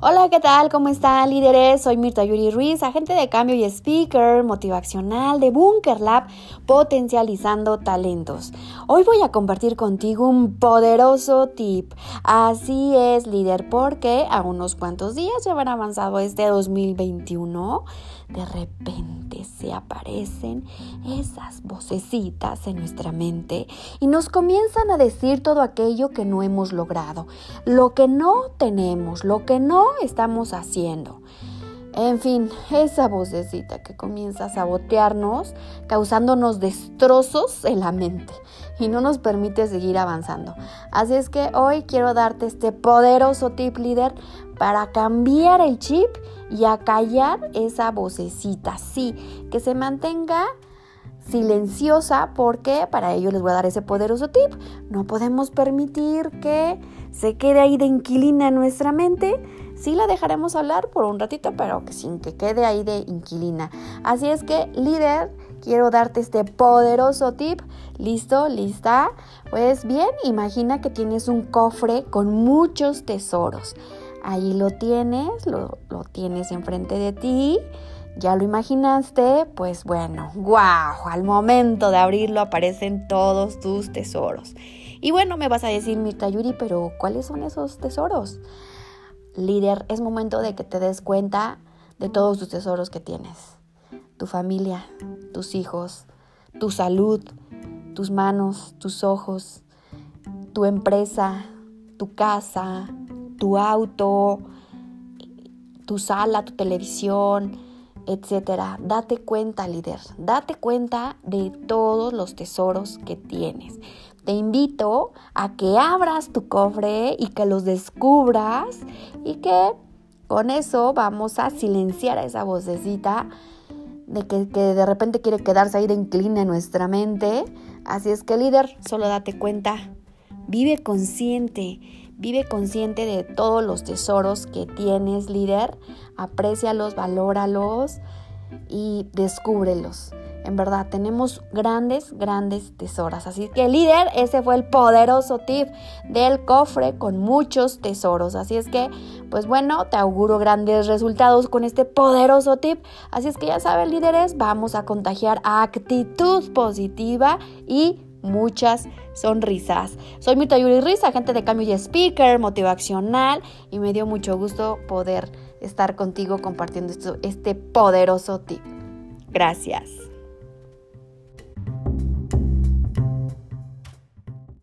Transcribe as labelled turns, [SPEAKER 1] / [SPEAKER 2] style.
[SPEAKER 1] Hola, ¿qué tal? ¿Cómo están líderes? Soy Mirta Yuri Ruiz, agente de cambio y speaker motivacional de Bunker Lab, potencializando talentos. Hoy voy a compartir contigo un poderoso tip. Así es, líder, porque a unos cuantos días ya habrán avanzado este 2021, de repente se aparecen esas vocecitas en nuestra mente y nos comienzan a decir todo aquello que no hemos logrado, lo que no tenemos, lo que no estamos haciendo. En fin, esa vocecita que comienza a sabotearnos, causándonos destrozos en la mente y no nos permite seguir avanzando. Así es que hoy quiero darte este poderoso tip líder para cambiar el chip y acallar esa vocecita. Sí, que se mantenga silenciosa porque para ello les voy a dar ese poderoso tip. No podemos permitir que se quede ahí de inquilina en nuestra mente. Sí la dejaremos hablar por un ratito, pero que sin que quede ahí de inquilina. Así es que, líder, quiero darte este poderoso tip. ¿Listo? ¿Lista? Pues bien, imagina que tienes un cofre con muchos tesoros. Ahí lo tienes, lo, lo tienes enfrente de ti. ¿Ya lo imaginaste? Pues bueno, wow, al momento de abrirlo aparecen todos tus tesoros. Y bueno, me vas a decir, Mirta Yuri, pero ¿cuáles son esos tesoros? Líder, es momento de que te des cuenta de todos tus tesoros que tienes. Tu familia, tus hijos, tu salud, tus manos, tus ojos, tu empresa, tu casa, tu auto, tu sala, tu televisión, etcétera. Date cuenta, líder, date cuenta de todos los tesoros que tienes. Te invito a que abras tu cofre y que los descubras y que con eso vamos a silenciar a esa vocecita de que, de repente quiere quedarse ahí de inclina en nuestra mente. Así es que líder, solo date cuenta, vive consciente, Vive consciente de todos los tesoros que tienes, líder. Aprécialos, valóralos y descúbrelos. En verdad, tenemos grandes, grandes tesoros. Así que, líder, ese fue el poderoso tip del cofre con muchos tesoros. Así es que, pues bueno, te auguro grandes resultados con este poderoso tip. Así es que ya saben, líderes, vamos a contagiar actitud positiva y muchas sonrisas. Soy Mirta Yuri Risa, agente de cambio y speaker motivacional y me dio mucho gusto poder estar contigo compartiendo este poderoso tip. Gracias.